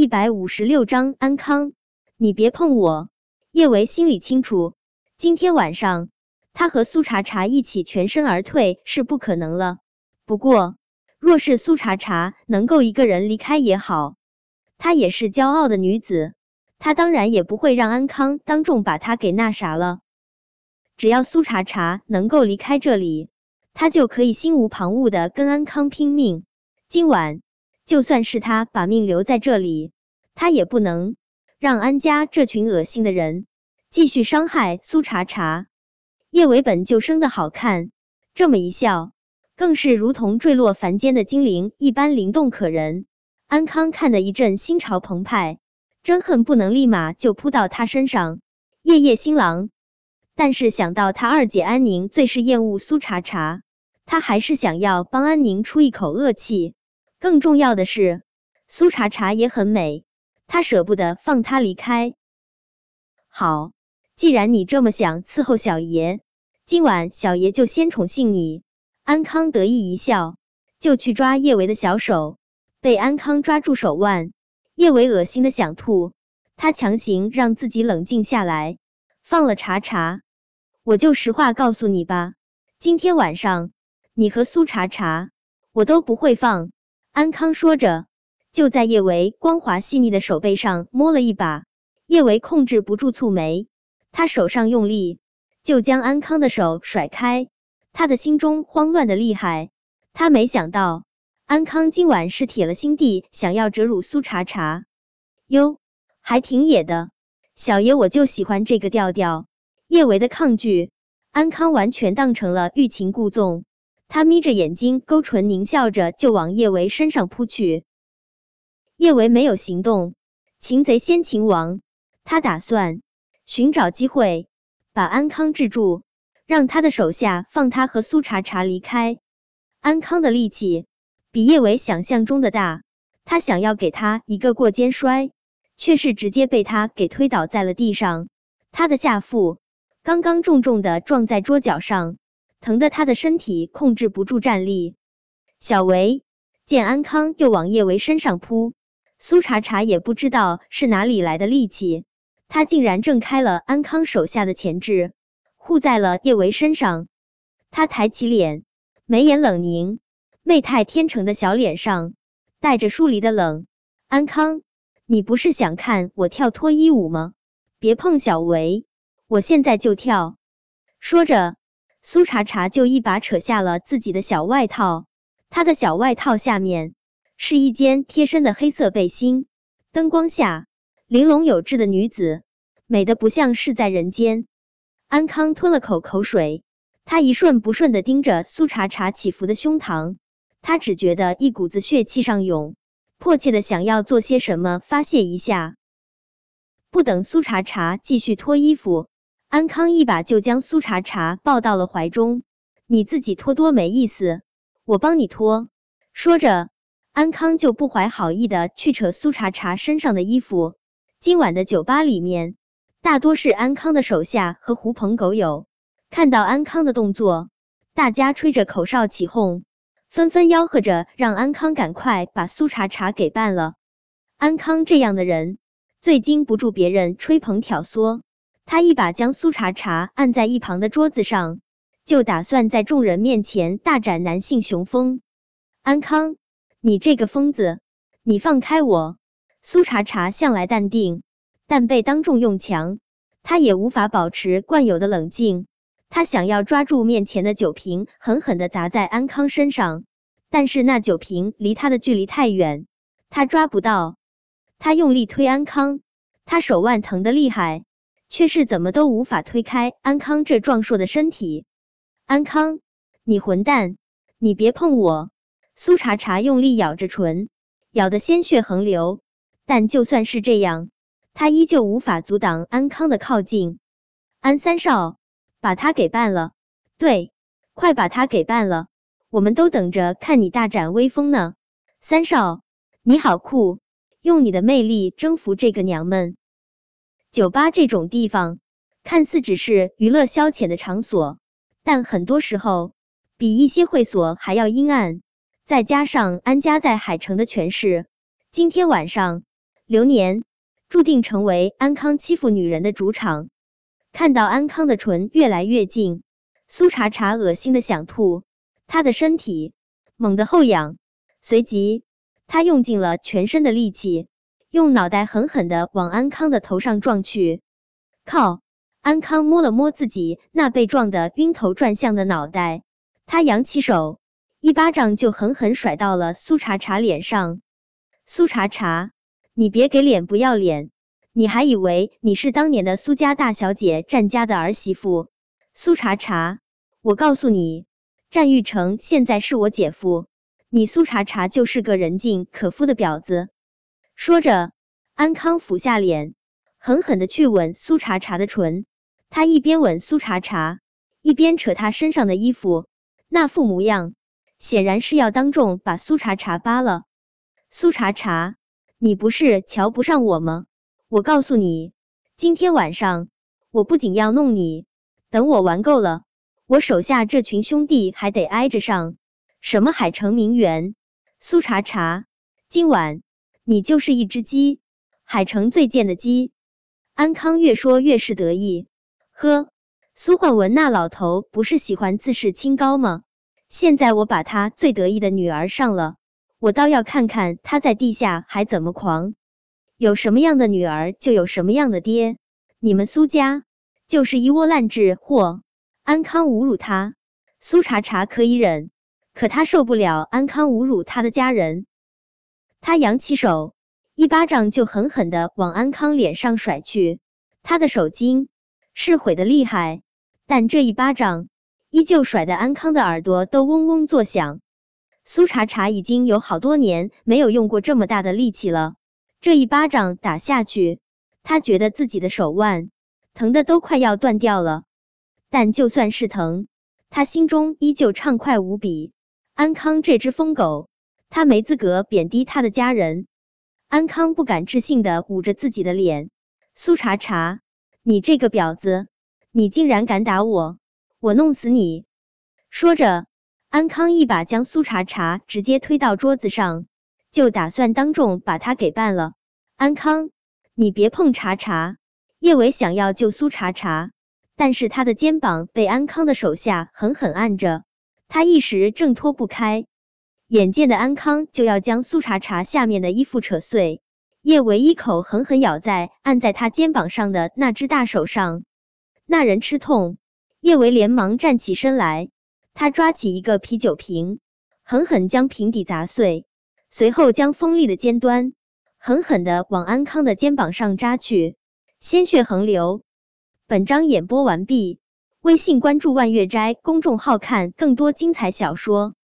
一百五十六章安康，你别碰我。叶维心里清楚，今天晚上他和苏茶茶一起全身而退是不可能了。不过，若是苏茶茶能够一个人离开也好，她也是骄傲的女子，她当然也不会让安康当众把她给那啥了。只要苏茶茶能够离开这里，她就可以心无旁骛的跟安康拼命。今晚。就算是他把命留在这里，他也不能让安家这群恶心的人继续伤害苏茶茶。叶维本就生的好看，这么一笑，更是如同坠落凡间的精灵一般灵动可人。安康看得一阵心潮澎湃，真恨不能立马就扑到他身上，夜夜新郎。但是想到他二姐安宁最是厌恶苏茶茶，他还是想要帮安宁出一口恶气。更重要的是，苏茶茶也很美，他舍不得放她离开。好，既然你这么想伺候小爷，今晚小爷就先宠幸你。安康得意一笑，就去抓叶维的小手，被安康抓住手腕，叶维恶心的想吐，他强行让自己冷静下来，放了茶茶。我就实话告诉你吧，今天晚上你和苏茶茶，我都不会放。安康说着，就在叶维光滑细腻的手背上摸了一把。叶维控制不住蹙眉，他手上用力，就将安康的手甩开。他的心中慌乱的厉害，他没想到安康今晚是铁了心地想要折辱苏茶茶。哟，还挺野的，小爷我就喜欢这个调调。叶维的抗拒，安康完全当成了欲擒故纵。他眯着眼睛，勾唇狞笑着，就往叶维身上扑去。叶维没有行动，擒贼先擒王。他打算寻找机会把安康制住，让他的手下放他和苏茶茶离开。安康的力气比叶维想象中的大，他想要给他一个过肩摔，却是直接被他给推倒在了地上。他的下腹刚刚重重的撞在桌角上。疼得他的身体控制不住站立。小维见安康又往叶维身上扑，苏茶茶也不知道是哪里来的力气，他竟然挣开了安康手下的钳制，护在了叶维身上。他抬起脸，眉眼冷凝，媚态天成的小脸上带着疏离的冷。安康，你不是想看我跳脱衣舞吗？别碰小维，我现在就跳。说着。苏茶茶就一把扯下了自己的小外套，她的小外套下面是一件贴身的黑色背心。灯光下，玲珑有致的女子，美的不像是在人间。安康吞了口口水，他一瞬不瞬的盯着苏茶茶起伏的胸膛，他只觉得一股子血气上涌，迫切的想要做些什么发泄一下。不等苏茶茶继续脱衣服。安康一把就将苏茶茶抱到了怀中，你自己脱多没意思，我帮你脱。说着，安康就不怀好意的去扯苏茶茶身上的衣服。今晚的酒吧里面，大多是安康的手下和狐朋狗友。看到安康的动作，大家吹着口哨起哄，纷纷吆喝着让安康赶快把苏茶茶给办了。安康这样的人，最经不住别人吹捧挑唆。他一把将苏茶茶按在一旁的桌子上，就打算在众人面前大展男性雄风。安康，你这个疯子，你放开我！苏茶茶向来淡定，但被当众用强，他也无法保持惯有的冷静。他想要抓住面前的酒瓶，狠狠的砸在安康身上，但是那酒瓶离他的距离太远，他抓不到。他用力推安康，他手腕疼得厉害。却是怎么都无法推开安康这壮硕的身体。安康，你混蛋，你别碰我！苏茶茶用力咬着唇，咬得鲜血横流。但就算是这样，他依旧无法阻挡安康的靠近。安三少，把他给办了！对，快把他给办了！我们都等着看你大展威风呢。三少，你好酷，用你的魅力征服这个娘们！酒吧这种地方看似只是娱乐消遣的场所，但很多时候比一些会所还要阴暗。再加上安家在海城的权势，今天晚上流年注定成为安康欺负女人的主场。看到安康的唇越来越近，苏茶茶恶心的想吐，他的身体猛地后仰，随即他用尽了全身的力气，用脑袋狠狠的往安康的头上撞去。靠！安康摸了摸自己那被撞得晕头转向的脑袋，他扬起手，一巴掌就狠狠甩到了苏茶茶脸上。苏茶茶，你别给脸不要脸！你还以为你是当年的苏家大小姐战家的儿媳妇？苏茶茶，我告诉你，战玉成现在是我姐夫，你苏茶茶就是个人尽可夫的婊子。说着，安康俯下脸。狠狠的去吻苏茶茶的唇，他一边吻苏茶茶，一边扯她身上的衣服，那副模样显然是要当众把苏茶茶扒了。苏茶茶，你不是瞧不上我吗？我告诉你，今天晚上我不仅要弄你，等我玩够了，我手下这群兄弟还得挨着上。什么海城名媛，苏茶茶，今晚你就是一只鸡，海城最贱的鸡。安康越说越是得意，呵，苏焕文那老头不是喜欢自视清高吗？现在我把他最得意的女儿上了，我倒要看看他在地下还怎么狂。有什么样的女儿，就有什么样的爹。你们苏家就是一窝烂质货。安康侮辱他，苏茶茶可以忍，可他受不了安康侮辱他的家人。他扬起手。一巴掌就狠狠的往安康脸上甩去，他的手筋是毁的厉害，但这一巴掌依旧甩得安康的耳朵都嗡嗡作响。苏茶茶已经有好多年没有用过这么大的力气了，这一巴掌打下去，他觉得自己的手腕疼的都快要断掉了。但就算是疼，他心中依旧畅快无比。安康这只疯狗，他没资格贬低他的家人。安康不敢置信的捂着自己的脸，苏茶茶，你这个婊子，你竟然敢打我，我弄死你！说着，安康一把将苏茶茶直接推到桌子上，就打算当众把他给办了。安康，你别碰茶茶！叶伟想要救苏茶茶，但是他的肩膀被安康的手下狠狠按着，他一时挣脱不开。眼见的安康就要将苏茶茶下面的衣服扯碎，叶维一口狠狠咬在按在他肩膀上的那只大手上，那人吃痛，叶维连忙站起身来，他抓起一个啤酒瓶，狠狠将瓶底砸碎，随后将锋利的尖端狠狠的往安康的肩膀上扎去，鲜血横流。本章演播完毕，微信关注万月斋公众号看更多精彩小说。